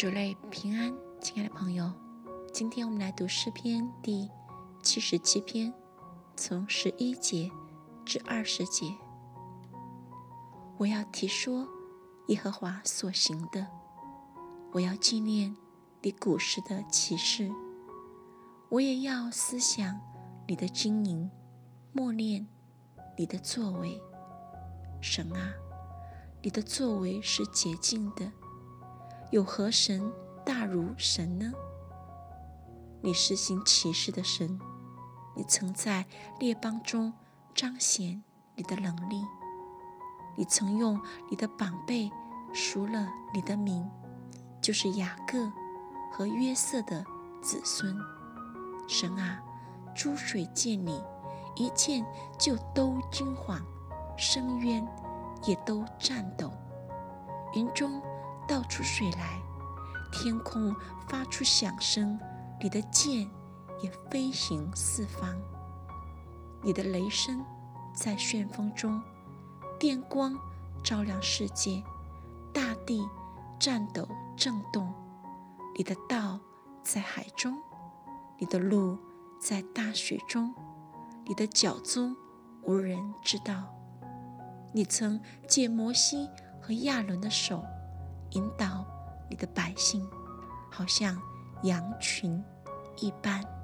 主类平安，亲爱的朋友，今天我们来读诗篇第七十七篇，从十一节至二十节。我要提说耶和华所行的，我要纪念你古时的启示，我也要思想你的经营，默念你的作为。神啊，你的作为是洁净的。有何神大如神呢？你施行奇事的神，你曾在列邦中彰显你的能力。你曾用你的宝贝赎了你的名，就是雅各和约瑟的子孙。神啊，诸水见你，一见就都惊慌，深渊也都颤抖，云中。倒出水来，天空发出响声，你的剑也飞行四方。你的雷声在旋风中，电光照亮世界，大地颤抖震动。你的道在海中，你的路在大水中，你的脚踪无人知道。你曾借摩西和亚伦的手。的百姓，好像羊群一般。